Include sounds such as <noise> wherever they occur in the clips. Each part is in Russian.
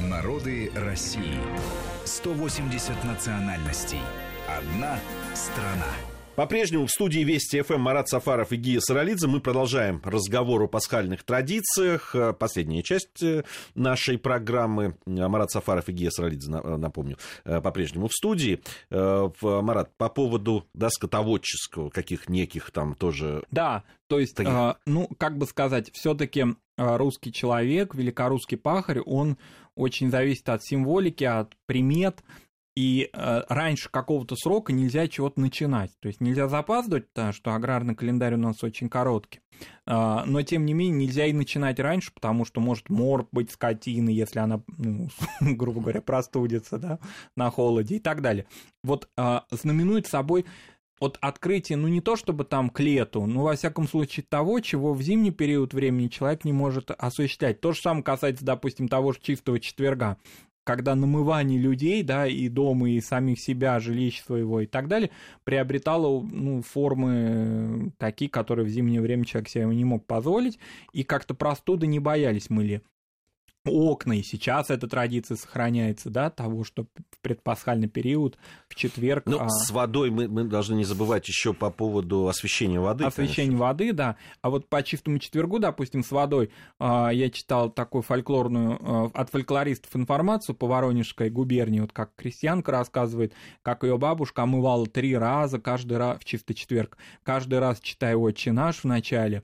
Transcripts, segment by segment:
Народы России. 180 национальностей. Одна страна. По-прежнему в студии Вести ФМ Марат Сафаров и Гия Саралидзе мы продолжаем разговор о пасхальных традициях. Последняя часть э, нашей программы. Марат Сафаров и Гия Саралидзе, э, напомню, э, по-прежнему в студии. Марат, по поводу да, скотоводческого, каких неких там тоже... Да, то есть, таких... э, ну, как бы сказать, все таки русский человек, великорусский пахарь, он очень зависит от символики, от примет, и э, раньше какого-то срока нельзя чего-то начинать. То есть нельзя запаздывать, потому что аграрный календарь у нас очень короткий. Э, но тем не менее нельзя и начинать раньше, потому что может мор быть скотины, если она, ну, <laughs> грубо говоря, простудится да, на холоде и так далее. Вот э, знаменует собой от открытия, ну не то чтобы там к лету, но во всяком случае того, чего в зимний период времени человек не может осуществлять. То же самое касается, допустим, того же чистого четверга когда намывание людей, да, и дома, и самих себя, жилищ своего и так далее, приобретало, ну, формы такие, которые в зимнее время человек себе не мог позволить, и как-то простуды не боялись мыли окна, и сейчас эта традиция сохраняется, да, того, что в предпасхальный период, в четверг... Ну, а... с водой мы, мы должны не забывать еще по поводу освещения воды. Освещения конечно. воды, да. А вот по чистому четвергу, допустим, с водой, а, я читал такую фольклорную, а, от фольклористов информацию по Воронежской губернии, вот как крестьянка рассказывает, как ее бабушка омывала три раза, каждый раз, в чистый четверг, каждый раз читая «Отче наш» в начале,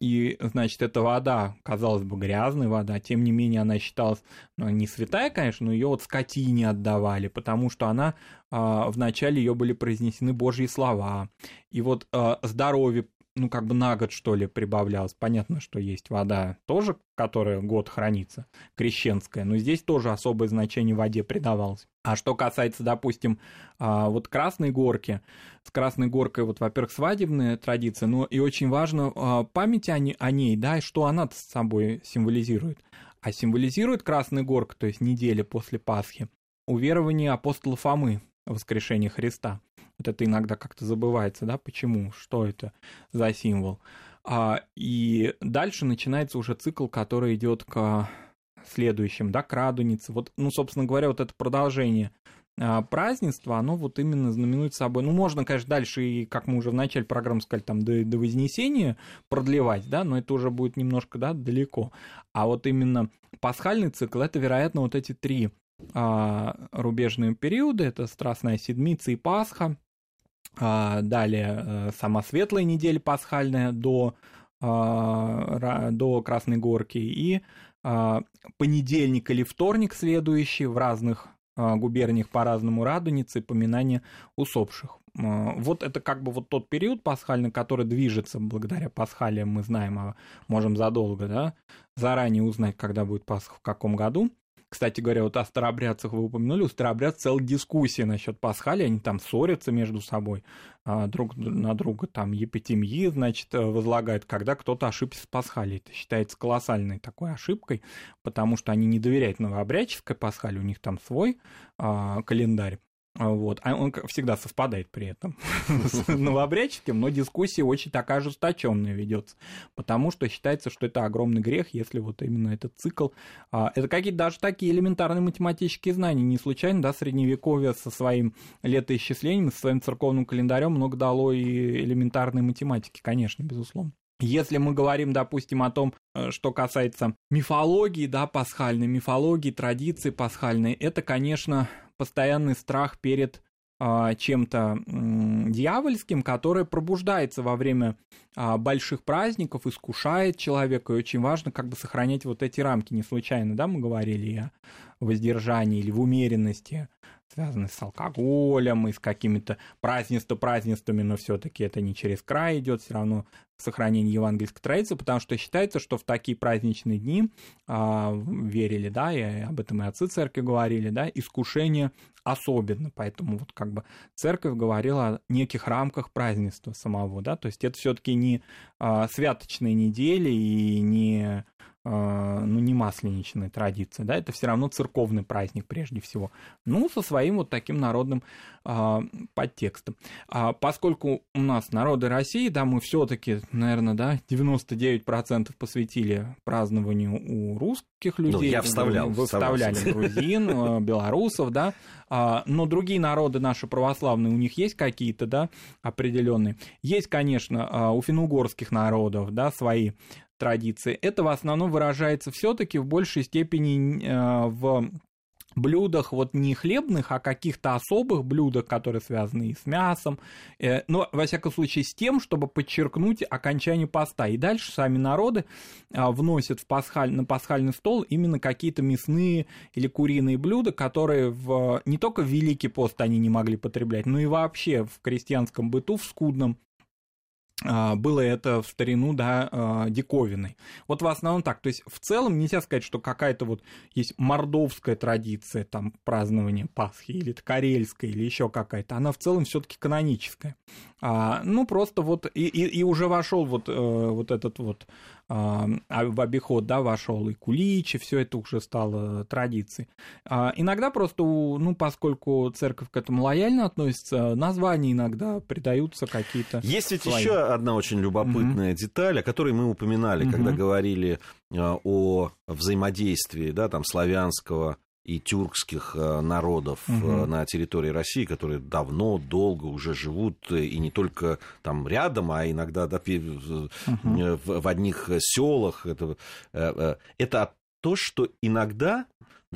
и, значит, эта вода, казалось бы, грязная вода, тем не менее она считалась, ну, не святая, конечно, но ее вот скотине отдавали, потому что она, а, вначале ее были произнесены Божьи слова, и вот а, здоровье ну, как бы на год, что ли, прибавлялось. Понятно, что есть вода тоже, которая год хранится, крещенская, но здесь тоже особое значение воде придавалось. А что касается, допустим, а, вот Красной Горки, с Красной Горкой, вот, во-первых, свадебная традиция, но и очень важно а, память о ней, да, и что она с собой символизирует. А символизирует Красная Горка, то есть неделя после Пасхи, уверование апостола Фомы, воскрешение Христа. Вот это иногда как-то забывается, да, почему, что это за символ. А, и дальше начинается уже цикл, который идет к следующим, да, к Радунице. Вот, ну, собственно говоря, вот это продолжение а, празднества, оно вот именно знаменует собой. Ну, можно, конечно, дальше, и, как мы уже в начале программы сказали, там до, до Вознесения продлевать, да, но это уже будет немножко, да, далеко. А вот именно пасхальный цикл, это, вероятно, вот эти три а, рубежные периоды, это Страстная Седмица и Пасха, далее э, сама Светлая неделя пасхальная до, а, до Красной Горки и а, понедельник или вторник следующий в разных губерниях по-разному радуницы, поминания усопших. Вот это как бы вот тот период пасхальный, который движется благодаря пасхалиям, мы знаем, можем задолго, да, заранее узнать, когда будет Пасха, в каком году. Кстати говоря, вот о старообрядцах вы упомянули, у старообрядцев целая дискуссия насчет пасхали, они там ссорятся между собой, а, друг на друга там епитемьи, значит, возлагают, когда кто-то ошибся с пасхалей. Это считается колоссальной такой ошибкой, потому что они не доверяют новообрядческой пасхали, у них там свой а, календарь. А, вот. А он всегда совпадает при этом <laughs> с новообрядческим, но дискуссия очень такая ожесточенная ведется, потому что считается, что это огромный грех, если вот именно этот цикл. А, это какие-то даже такие элементарные математические знания. Не случайно, да, средневековье со своим летоисчислением, со своим церковным календарем много дало и элементарной математики, конечно, безусловно. Если мы говорим, допустим, о том, э, что касается мифологии, да, пасхальной мифологии, традиции пасхальной, это, конечно, постоянный страх перед а, чем-то дьявольским, которое пробуждается во время а, больших праздников, искушает человека, и очень важно как бы сохранять вот эти рамки. Не случайно, да, мы говорили о воздержании или в умеренности связаны с алкоголем и с какими-то празднества празднествами, но все-таки это не через край идет, все равно сохранение евангельской традиции, потому что считается, что в такие праздничные дни а, верили, да, и об этом и отцы церкви говорили, да, искушение особенно, поэтому вот как бы церковь говорила о неких рамках празднества самого, да, то есть это все-таки не а, святочные недели и не а, ну, не масленичная традиция, да, это все равно церковный праздник прежде всего, ну, со своим вот таким народным а, подтекстом. А, поскольку у нас народы России, да, мы все-таки наверное, да, 99% посвятили празднованию у русских людей. Ну, я вставлял. Вы вставляли грузин, э, белорусов, да. А, но другие народы наши православные, у них есть какие-то, да, определенные. Есть, конечно, а, у финугорских народов, да, свои традиции. Это в основном выражается все-таки в большей степени э, в блюдах вот не хлебных, а каких-то особых блюдах, которые связаны и с мясом, э, но, во всяком случае, с тем, чтобы подчеркнуть окончание поста. И дальше сами народы э, вносят в пасхаль, на пасхальный стол именно какие-то мясные или куриные блюда, которые в, не только в Великий пост они не могли потреблять, но и вообще в крестьянском быту, в скудном было это в старину, да, а, диковиной. Вот в основном так. То есть в целом нельзя сказать, что какая-то вот есть мордовская традиция там празднования Пасхи, или карельская, или еще какая-то. Она в целом все-таки каноническая. А, ну, просто вот и, и, и уже вошел вот, э, вот этот вот а, в обиход, да, вошел и кулич, и все это уже стало традицией. А, иногда просто, ну, поскольку церковь к этому лояльно относится, названия иногда придаются какие-то. Есть ведь еще одна очень любопытная mm-hmm. деталь, о которой мы упоминали, mm-hmm. когда говорили а, о взаимодействии, да, там, славянского и тюркских э, народов угу. на территории России, которые давно, долго уже живут, э, и не только там рядом, а иногда да, угу. в, в одних селах. Это, это то, что иногда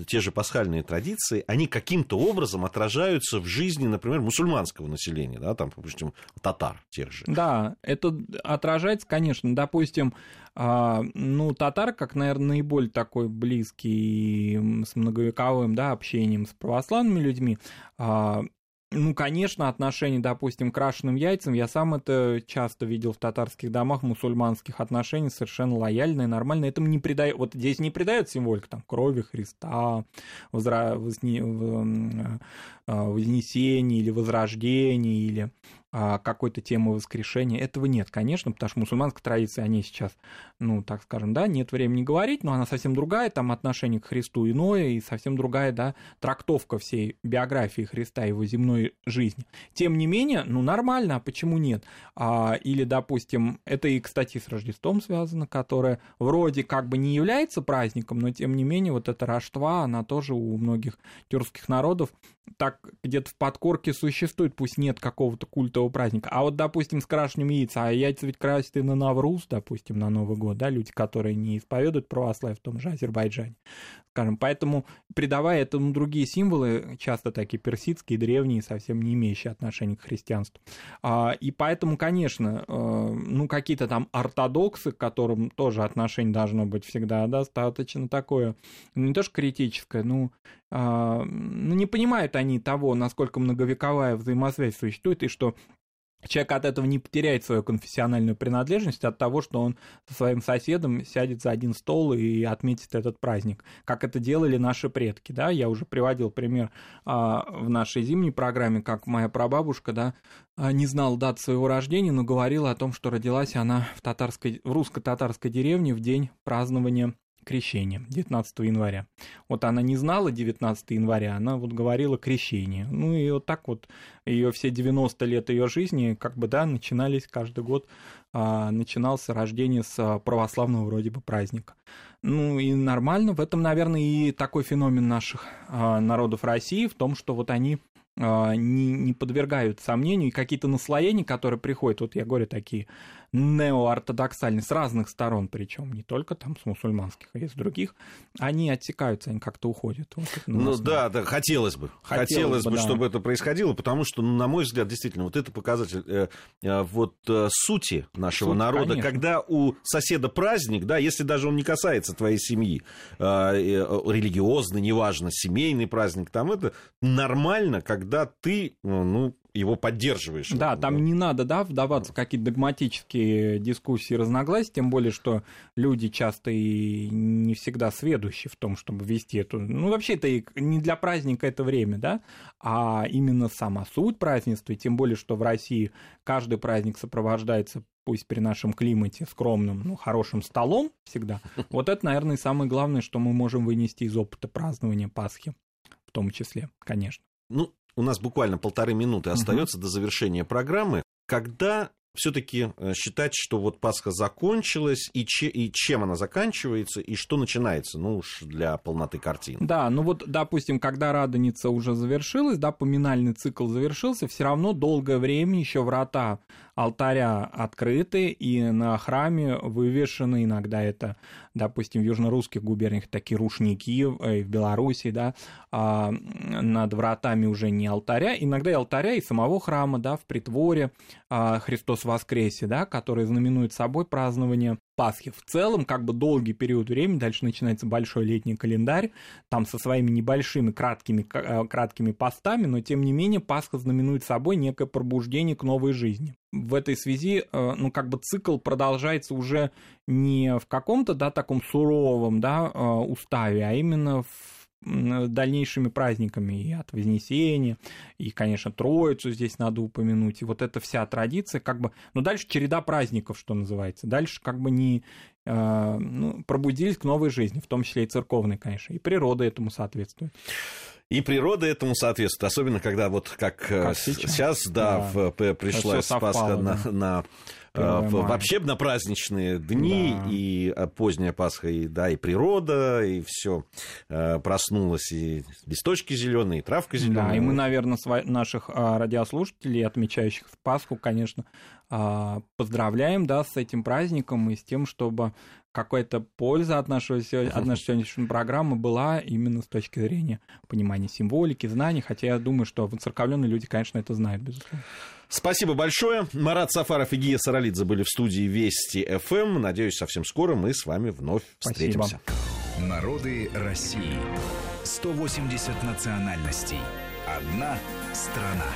те же пасхальные традиции, они каким-то образом отражаются в жизни, например, мусульманского населения, да, там, допустим, татар тех же. Да, это отражается, конечно, допустим, а, ну, татар, как, наверное, наиболее такой близкий с многовековым, да, общением с православными людьми, а, ну, конечно, отношение, допустим, к крашеным яйцам, я сам это часто видел в татарских домах, мусульманских отношений, совершенно лояльные, нормальные. Этому не придает, вот здесь не придает символика там крови Христа, возра... возне... Э, вознесения или возрождения, или какой-то темы воскрешения. Этого нет, конечно, потому что мусульманская традиция, они сейчас, ну, так скажем, да, нет времени говорить, но она совсем другая, там отношение к Христу иное, и совсем другая, да, трактовка всей биографии Христа, его земной жизни. Тем не менее, ну, нормально, а почему нет? А, или, допустим, это и, кстати, с Рождеством связано, которое вроде как бы не является праздником, но, тем не менее, вот эта Рождества, она тоже у многих тюркских народов так где-то в подкорке существует, пусть нет какого-то культового праздника. А вот, допустим, с крашенным яйца, а яйца ведь красят и на Навруз, допустим, на Новый год, да, люди, которые не исповедуют православие в том же Азербайджане, скажем. Поэтому, придавая этому другие символы, часто такие персидские, древние, совсем не имеющие отношения к христианству. А, и поэтому, конечно, э, ну, какие-то там ортодоксы, к которым тоже отношение должно быть всегда достаточно такое, не то что критическое, ну, ну, не понимают они того, насколько многовековая взаимосвязь существует, и что человек от этого не потеряет свою конфессиональную принадлежность от того, что он со своим соседом сядет за один стол и отметит этот праздник, как это делали наши предки, да, я уже приводил пример а, в нашей зимней программе, как моя прабабушка, да, а, не знала дат своего рождения, но говорила о том, что родилась она в, татарской, в русско-татарской деревне в день празднования крещение 19 января. Вот она не знала 19 января, она вот говорила крещение. Ну и вот так вот ее все 90 лет ее жизни как бы, да, начинались каждый год, а, начинался рождение с а, православного вроде бы праздника. Ну и нормально, в этом, наверное, и такой феномен наших а, народов России, в том, что вот они не, не подвергают сомнению, и какие-то наслоения, которые приходят, вот я говорю, такие неоортодоксальные, с разных сторон, причем не только там с мусульманских, а и с других, они отсекаются, они как-то уходят. Вот ну да, да, хотелось бы. Хотелось, хотелось бы, да. чтобы это происходило, потому что, ну, на мой взгляд, действительно, вот это показатель э, э, вот э, сути нашего Суть, народа, конечно. когда у соседа праздник, да, если даже он не касается твоей семьи, религиозный, неважно, семейный праздник, там это нормально, когда ты, ну, его поддерживаешь. Да, там да? не надо, да, вдаваться в какие-то догматические дискуссии, разногласия, тем более, что люди часто и не всегда сведущи в том, чтобы вести эту... Ну, вообще, это и не для праздника это время, да, а именно сама суть празднества, и тем более, что в России каждый праздник сопровождается пусть при нашем климате скромным, ну, хорошим столом всегда. <laughs> Вот это, наверное, самое главное, что мы можем вынести из опыта празднования Пасхи, в том числе, конечно. Ну, у нас буквально полторы минуты остается угу. до завершения программы. Когда все-таки э, считать, что вот Пасха закончилась, и, че, и чем она заканчивается, и что начинается, ну уж для полноты картины. Да, ну вот, допустим, когда Радоница уже завершилась, да, поминальный цикл завершился, все равно долгое время еще врата алтаря открыты, и на храме вывешены иногда это, допустим, в южно-русских губерниях такие рушники, э, в Беларуси, да, а над вратами уже не алтаря, иногда и алтаря, и самого храма, да, в притворе а, Христос воскресе, да, который знаменует собой празднование Пасхи. В целом, как бы долгий период времени, дальше начинается большой летний календарь, там со своими небольшими краткими, э, краткими постами, но тем не менее Пасха знаменует собой некое пробуждение к новой жизни. В этой связи, э, ну, как бы цикл продолжается уже не в каком-то, да, таком суровом, да, э, уставе, а именно в дальнейшими праздниками и от Вознесения, и, конечно, Троицу здесь надо упомянуть, и вот эта вся традиция, как бы, ну, дальше череда праздников, что называется, дальше как бы не э, ну, пробудились к новой жизни, в том числе и церковной, конечно, и природа этому соответствует. И природа этому соответствует, особенно когда вот как, э, как сейчас, сейчас, да, да. В, пришлась Пасха да. на, на а, вообще на праздничные дни да. и а, поздняя Пасха, и, да, и природа, и все а, проснулось, и листочки зеленые, и травка зеленая. Да, и мы, наверное, наших радиослушателей, отмечающих Пасху, конечно, поздравляем, да, с этим праздником и с тем, чтобы какая-то польза от, нашего, от <laughs> нашей сегодняшней программы была именно с точки зрения понимания символики, знаний, хотя я думаю, что воцерковленные люди, конечно, это знают, безусловно. Спасибо большое. Марат Сафаров и Гия Саралидзе были в студии Вести ФМ. Надеюсь, совсем скоро мы с вами вновь встретимся. Спасибо. Народы России. 180 национальностей. Одна страна.